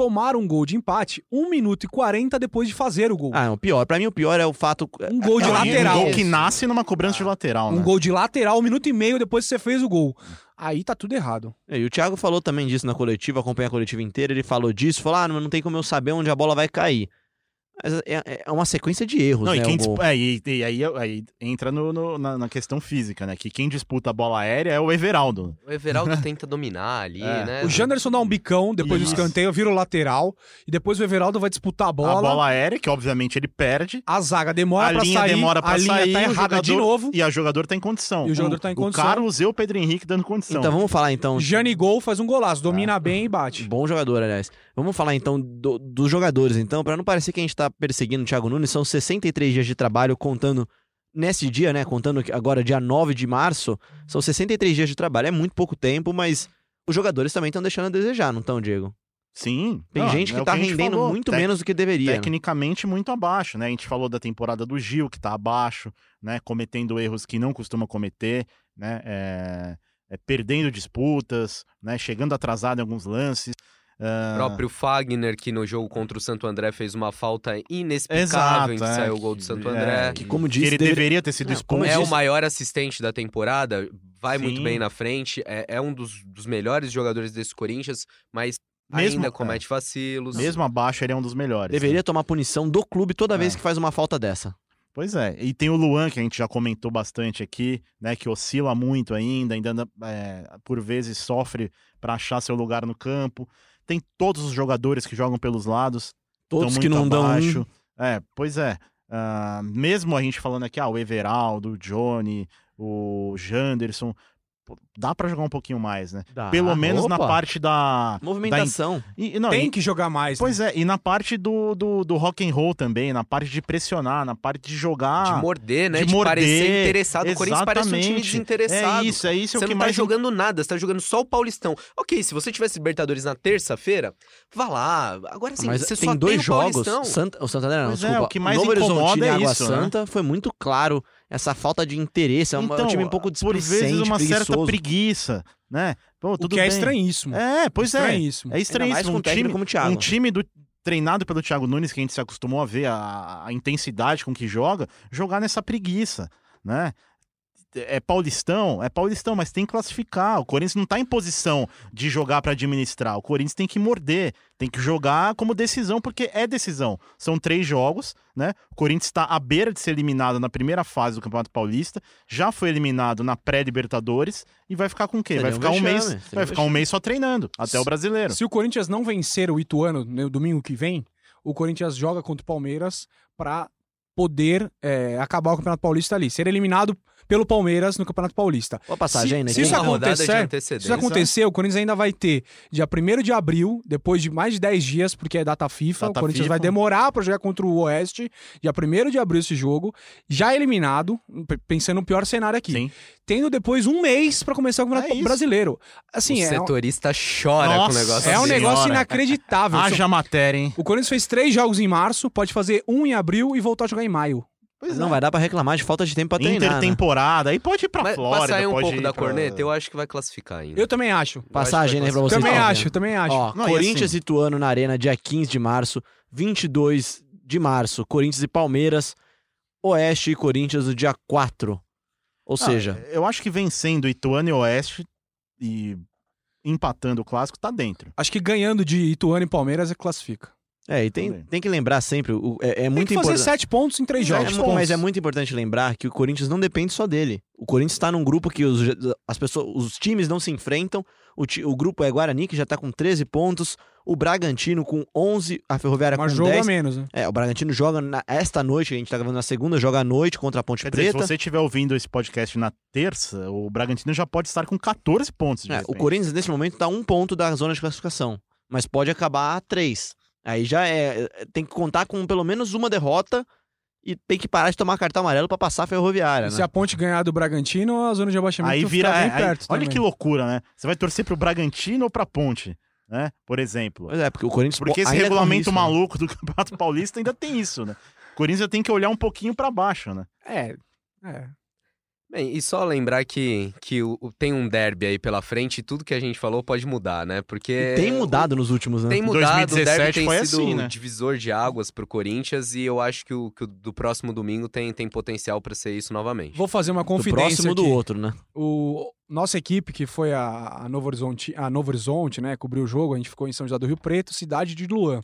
tomar um gol de empate 1 minuto e 40 depois de fazer o gol. Ah, o pior, pra mim o pior é o fato. Um gol de e lateral. Um gol que nasce numa cobrança de lateral, né? Um gol de lateral, um minuto e meio depois que você fez o gol. Aí tá tudo errado. É, E o Thiago falou também disso na coletiva, acompanha a coletiva inteira, ele falou disso, falou: ah, não, não tem como eu saber onde a bola vai cair. Mas é, é uma sequência de erros, Não, né? e, quem dispu- é, e, e aí, aí entra no, no- na, na questão física, né? Que quem disputa a bola aérea é o Everaldo. O Everaldo tenta dominar ali, É. né? O Janderson dá um bicão, depois Isso. do escanteio, vira o lateral. E depois o Everaldo vai disputar a bola. A bola aérea, que obviamente ele perde. A zaga demora a pra linha sair. demora pra a linha sair. tá o errada jogador, de novo. E a jogador tá em condição. E o jogador O- tá em condição. O Carlos e o Pedro Henrique dando condição. Então vamos falar então. Jani Gol faz um golaço, domina bem e bate. Bom jogador, aliás. Vamos falar então do- dos jogadores, então, Pra não parecer que a gente tá perseguindo o Thiago Nunes, são 63 dias de trabalho contando nesse dia, né? Contando que agora dia 9 de março, são 63 dias de trabalho. É muito pouco tempo, mas os jogadores também estão deixando a desejar, não estão, Diego? Sim. Tem Não, gente é que o tá gente rendendo falou. muito Tec- menos do que deveria. né? Tecnicamente muito abaixo, né? A gente falou da temporada do Gil, que tá abaixo, né? Cometendo erros que não costuma cometer, né? É, é, perdendo disputas, né? Chegando atrasado em alguns lances. O Ah, próprio Fagner, que no jogo contra o Santo André fez uma falta inexplicável Exato, em que é, saiu o gol do Santo é, André. Que, como que disse, ele deveria- deveria ter sido como expulso. É o maior assistente da temporada, vai muito Sim. bem na frente, é, é um dos, dos melhores jogadores desse Corinthians, mas Mesmo- ainda é. comete vacilos. Mesmo abaixo, ele é um dos melhores. deveria né? tomar punição do clube toda vez É. que faz uma falta dessa. Pois é. E tem o Luan, que a gente já comentou bastante aqui, né? Que oscila muito ainda, ainda é, por vezes sofre para achar seu lugar no campo. Tem todos os jogadores que jogam pelos lados. Todos que não dão abaixo. um. É, pois é. Ah, mesmo a gente falando aqui, ah, o Everaldo, o Johnny, o Janderson, dá pra jogar um pouquinho mais, né? Dá. Pelo menos na Opa, parte da. Movimentação. E, e não, Tem e- que jogar mais. né? Pois é, e na parte do, do, do rock and roll também, na parte de pressionar, na parte de jogar. De morder, né? de De, morder, parecer interessado. O Corinthians parece um time exatamente. desinteressado. É isso, é isso Você o que não tá mais jogando nada, você tá jogando só o Paulistão. Ok, se você tivesse Libertadores na terça-feira, vá lá. Agora sim, Mas você tem só dois tem o jogos. Paulistão. Santa, o Santander não, Pois é, desculpa. o que mais Novo incomoda Horizontino e é Água isso, né? Santa foi muito claro essa falta de interesse. É um, é um Então, time um pouco por displicente, vezes uma certa preguiçoso. preguiça, né? Pô, O tudo que é bem. estranhíssimo. É, pois é. estranhíssimo. É Ainda estranhíssimo. mais com um Um time, como o Thiago. um time do, treinado pelo Thiago Nunes, que a gente se acostumou a ver a, a intensidade com que joga, jogar nessa preguiça, né? É Paulistão, é Paulistão, mas tem que classificar. O Corinthians não tá em posição de jogar para administrar. O Corinthians tem que morder, tem que jogar como decisão, porque é decisão. São três jogos, né? O Corinthians está à beira de ser eliminado na primeira fase do Campeonato Paulista, já foi eliminado na pré-Libertadores e vai ficar com o quê? Vai ficar um mês, vai ficar um mês só treinando até o brasileiro. Se o Corinthians não vencer o Ituano no domingo que vem, o Corinthians joga contra o Palmeiras pra poder é, acabar o Campeonato Paulista ali. Ser eliminado pelo Palmeiras no Campeonato Paulista. Boa passagem, né? se isso acontecer, se isso acontecer, o Corinthians ainda vai ter dia 1 de abril, depois de mais de 10 dias, porque é data FIFA, Data o Corinthians FIFA. vai demorar pra jogar contra o Oeste, dia 1 de abril esse jogo, já eliminado, pensando no pior cenário aqui. Sim. Tendo depois um mês pra começar o Campeonato É. Brasileiro. Assim, o é, um- setorista chora com o Nossa negócio é um assim. negócio Senhora. inacreditável. Haja matéria, hein? O Corinthians fez três jogos em março, pode fazer um em abril e voltar a jogar em maio. Pois Não é. vai dar pra reclamar de falta de tempo pra treinar, né? Intertemporada, aí pode ir pra Mas Flórida, passar aí um pode pouco da pra- corneta, eu acho que vai classificar ainda. Eu também acho. Passagem, né, pra vocês. Também acho, também acho. Ó, Não, e Corinthians assim- e Ituano na Arena, dia 15 de março. 22 de março, Corinthians e Palmeiras. Oeste e Corinthians no dia 4. Ou Ah, seja, eu acho que vencendo Ituano e Oeste e empatando o clássico, tá dentro. Acho que ganhando de Ituano e Palmeiras é classifica. É, e tem, tem que lembrar sempre, o- é, é Tem muito que fazer importante. sete pontos em três É, jogos. pontos. mas é muito importante lembrar que o Corinthians não depende só dele. O Corinthians está num grupo que os, as pessoas, os times não se enfrentam. O, ti- o grupo é Guarani, que já tá com 13 pontos. O Bragantino com 11. A Ferroviária Mas com jogo 10. a menos, né? É, o Bragantino joga na- esta noite, a gente tá gravando na segunda, joga à noite contra a Ponte Quer dizer, Preta. se você estiver ouvindo esse podcast na terça, o Bragantino já pode estar com 14 pontos. de É, o. Corinthians, nesse momento, tá um ponto da zona de classificação. Mas pode acabar a três. Aí já é. é, Tem que contar com pelo menos uma derrota e tem que parar de tomar cartão amarelo pra passar a ferroviária, E né? se a ponte ganhar do Bragantino, a zona de abaixamento Aí fica vira. bem é, aí- perto. olha também. que loucura, né? Você vai torcer pro Bragantino ou pra Ponte, né? Por exemplo. Pois é, porque o Corinthians. Porque esse corre regulamento risco, né? maluco do Campeonato Paulista ainda tem isso, né? O Corinthians já tem que olhar um pouquinho pra baixo, né? É. É. Bem, e só lembrar que, que o, o- tem um derby aí pela frente e tudo que a gente falou pode mudar, né? Porque. E tem mudado nos últimos anos. Tem mudado, o derby 2017 tem foi sido assim, né? divisor de águas pro Corinthians e eu acho que o, que o do próximo domingo tem, tem potencial pra ser isso novamente. Vou fazer uma Do confidência próximo do aqui. outro, né? O... nossa equipe, que foi a, a, Novo Horizonte, a Novo Horizonte, né, cobriu o jogo, a gente ficou em São José do Rio Preto, cidade de Luan.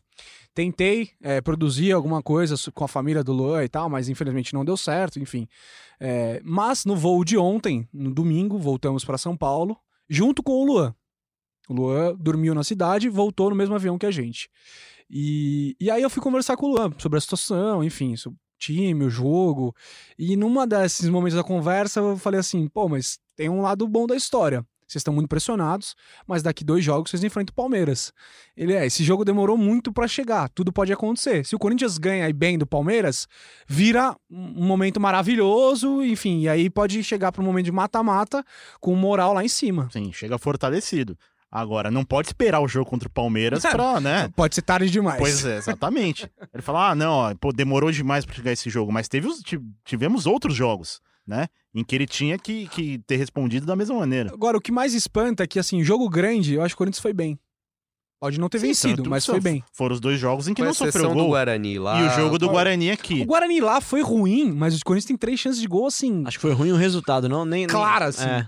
Tentei é, produzir alguma coisa com a família do Luan e tal, mas infelizmente não deu certo, enfim. É, mas no voo de ontem, no domingo, voltamos para São Paulo, junto com o Luan. O Luan dormiu na cidade, voltou no mesmo avião que a gente. E, e aí eu fui conversar com o Luan sobre a situação, enfim, sobre time, o jogo. E numa desses momentos da conversa eu falei assim, pô, mas tem um lado bom da história. Vocês estão muito pressionados, mas daqui dois jogos vocês enfrentam o Palmeiras. Ele é, esse jogo demorou muito para chegar, tudo pode acontecer. Se o Corinthians ganha e bem do Palmeiras, vira um momento maravilhoso, enfim, e aí pode chegar para um momento de mata-mata com moral lá em cima. Sim, chega fortalecido. Agora, não pode esperar o jogo contra o Palmeiras pra, né? Pode ser tarde demais. Pois é, exatamente. Ele fala, ah, não, ó, pô, demorou demais pra chegar esse jogo, mas teve os, tivemos outros jogos, né? Em que ele tinha que, que ter respondido da mesma maneira. Agora, o que mais espanta é que, assim, jogo grande, eu acho que o Corinthians foi bem. Pode não ter Sim, vencido, tanto- mas foi bem. Foram os dois jogos em que Com não sofreu do gol. Guarani lá. E o jogo do Guarani O aqui. Guarani lá foi ruim, mas o Corinthians tem três chances de gol, assim, Acho que foi ruim o resultado, não? Nem, nem- Claro, assim. É.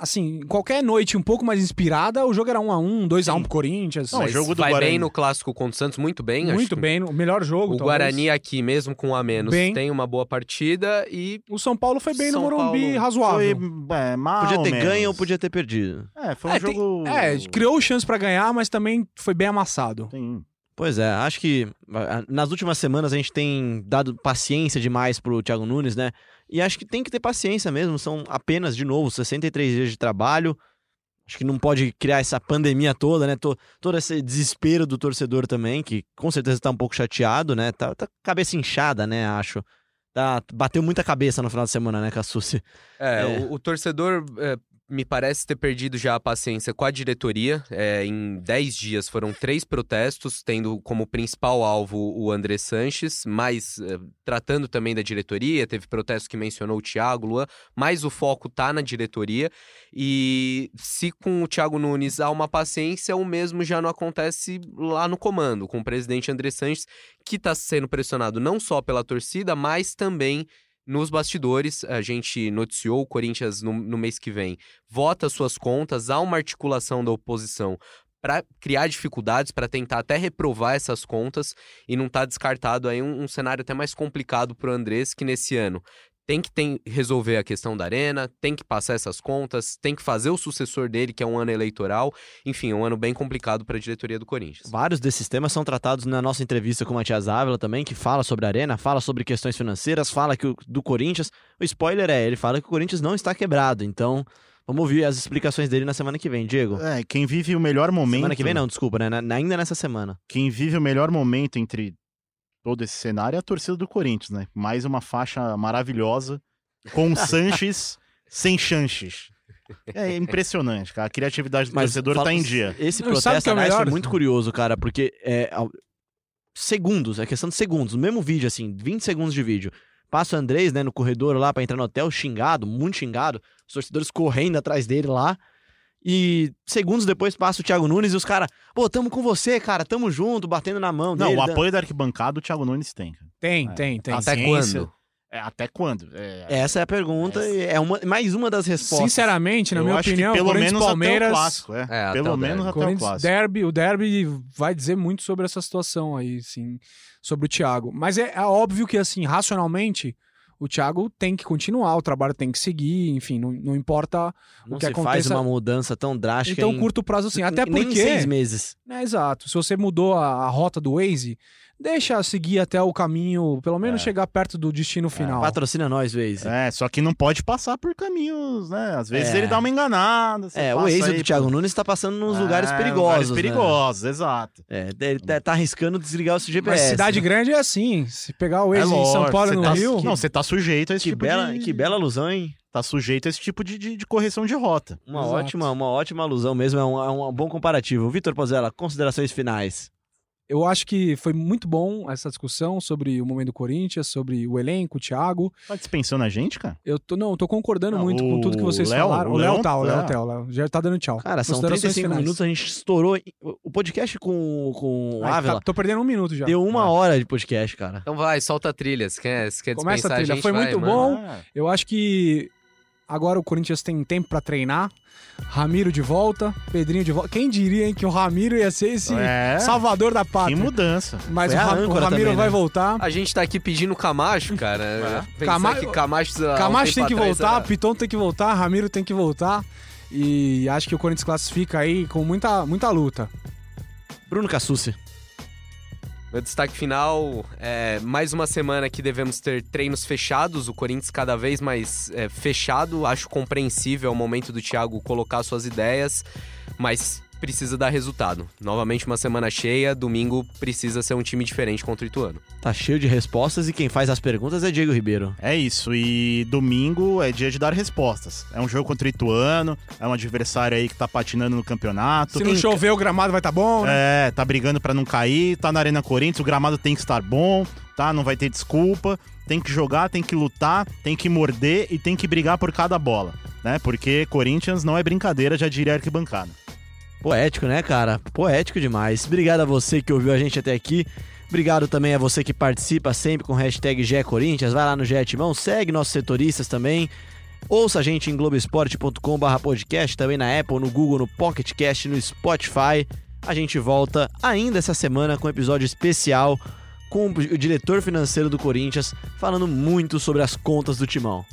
assim, qualquer noite um pouco mais inspirada, o jogo era 1 a 1 2 a 1 pro Corinthians. Não, o Mas jogo do vai Guarani. bem no clássico contra o Santos, muito bem. acho muito que bem, o melhor jogo. O talvez. Guarani aqui, mesmo com um a menos, Bem. tem uma boa partida e O São Paulo foi bem São no Morumbi, Paulo Foi razoável. é, mal Podia ter menos. ganho ou podia ter perdido. É, foi um É, tem- jogo... É, criou chance pra ganhar, mas também foi bem amassado. Sim. Pois é, acho que nas últimas semanas a gente tem dado paciência demais pro Thiago Nunes, né? E acho que tem que ter paciência mesmo. São apenas, de novo, 63 dias de trabalho. Acho que não pode criar essa pandemia toda, né? To- todo esse desespero do torcedor também, que com certeza tá um pouco chateado, né? Tá, tá cabeça inchada, né? Acho. Tá, bateu muita cabeça no final de semana, né, Cassucci? É, É. O, o torcedor é, me parece ter perdido já a paciência com a diretoria. É, em 10 dias foram três protestos, tendo como principal alvo o André Sanches, mas é, tratando também da diretoria. Teve protesto que mencionou o Thiago, Luan, mas o foco tá na diretoria. E se com o Thiago Nunes há uma paciência, o mesmo já não acontece lá no comando, com o presidente André Sanches, que está sendo pressionado não só pela torcida, mas também nos bastidores, a gente noticiou o Corinthians no, no mês que vem. Vota suas contas, há uma articulação da oposição para criar dificuldades, para tentar até reprovar essas contas, e não está descartado aí um, um cenário até mais complicado para o Andrés, que nesse ano tem que tem, resolver a questão da arena, tem que passar essas contas, tem que fazer o sucessor dele, que é um ano eleitoral. Enfim, é um ano bem complicado para a diretoria do Corinthians. Vários desses temas são tratados na nossa entrevista com o Matias Ávila também, que fala sobre a Arena, fala sobre questões financeiras, fala que o, do Corinthians. O spoiler é, ele fala que o Corinthians não está quebrado. Então, vamos ouvir as explicações dele na semana que vem. Diego. É, quem vive o melhor momento... Semana que vem não, desculpa, né? Na- ainda nessa semana. Quem vive o melhor momento entre todo esse cenário é a torcida do Corinthians, né? Mais uma faixa maravilhosa com o Sanches sem chanches. É impressionante, cara. A criatividade do torcedor fala- tá em dia. Esse Não, protesto, que é foi melhor? muito curioso, cara, porque é segundos, é questão de segundos, no mesmo vídeo, assim, 20 segundos de vídeo. Passa o Andrés, né, no corredor lá pra entrar no hotel, xingado, muito xingado, os torcedores correndo atrás dele lá. E segundos depois passa o Thiago Nunes e os caras, pô, tamo com você, cara, tamo junto, batendo na mão Não, dele. o dando- apoio da arquibancada o Thiago Nunes tem. cara. Tem, É. tem, tem. Até quando? É, até quando? É, Essa é a pergunta, e é uma, mais uma das respostas. Sinceramente, na eu minha acho opinião, que pelo Corinthians menos Palmeiras, até o clássico. É. É, até pelo o menos derby. até o clássico. derby, o derby vai dizer muito sobre essa situação aí, sim, sobre o Thiago. Mas é, é óbvio que, assim, racionalmente, o Thiago tem que continuar, o trabalho tem que seguir, enfim, não, não importa Não o que se faz aconteça. uma mudança tão drástica Então, em curto prazo, assim, até nem porque... seis meses. É, exato. Se você mudou a, a rota do Waze, deixa seguir até o caminho, pelo menos É. chegar perto do destino final. Patrocina nós, Waze. É, só que não pode passar por caminhos, né? Às vezes É. ele dá uma enganada. você É, o Waze aí do Thiago por- Nunes tá passando nos É, lugares perigosos. Lugares né? perigosos, exato. É, ele tá, tá arriscando desligar o GPS. Mas cidade né? grande é assim. Se pegar o É Waze em São Paulo e no tá- Rio... Não, você tá sujeito a esse Que tipo bela, de... que bela alusão, hein? Tá sujeito a esse tipo de, de, de correção de rota. Uma Exato. ótima, uma ótima alusão mesmo, é um, é um bom comparativo. Vitor Pozella, considerações finais. Eu acho que foi muito bom essa discussão sobre o momento do Corinthians, sobre o elenco, o Thiago. Tá dispensando a gente, cara? Eu tô, não, eu tô concordando Não, muito com tudo que vocês Léo- falaram. o Léo Léo- tá, o Léo é. tá, o Léo já tá dando tchau. Cara, são Considerações 35 finais. minutos, a gente estourou. O podcast com, com o Ai, Ávila tá- tô perdendo um minuto já. deu uma É. hora de podcast, cara. Então vai, solta a trilha. Se quer, se quer Começa a dispensar trilha. gente, Foi vai, muito manda. bom. Ah, Eu acho que Agora o Corinthians tem tempo pra treinar. Ramiro de volta, Pedrinho de volta. Quem diria, hein, que o Ramiro ia ser esse É. salvador da Que pátria. mudança. Mas Foi o, Ra- o Ramiro também, vai né? voltar. A gente tá aqui pedindo Camacho, cara. Pensar Cama- que Camacho. há um Camacho tem que atrás voltar, era- Piton tem que voltar, Ramiro tem que voltar. E acho que o Corinthians classifica aí com muita, muita luta. Bruno Cassucci. Meu destaque final é mais uma semana que devemos ter treinos fechados, o Corinthians cada vez mais é, fechado. Acho compreensível o momento do Thiago colocar suas ideias, mas precisa dar resultado. Novamente uma semana cheia, domingo precisa ser um time diferente contra o Ituano. Tá cheio de respostas e quem faz as perguntas é Diego Ribeiro. É isso, e domingo é dia de dar respostas. É um jogo contra o Ituano, é um adversário aí que tá patinando no campeonato. Se não chover, o gramado vai estar bom, né? É, tá brigando pra não cair, tá na Arena Corinthians, o gramado tem que estar bom, tá? Não vai ter desculpa. Tem que jogar, tem que lutar, tem que morder e tem que brigar por cada bola, né? Porque Corinthians não é brincadeira, já diria arquibancada. Poético, né, cara? Poético demais. Obrigado a você que ouviu a gente até aqui. Obrigado também a você que participa sempre com hashtag GE Corinthians. Vai lá no GE Timão, segue nossos setoristas também. Ouça a gente em globesport.com.br podcast, também na Apple, no Google, no Pocket Cast, no Spotify. A gente volta ainda essa semana com um episódio especial com o diretor financeiro do Corinthians falando muito sobre as contas do Timão.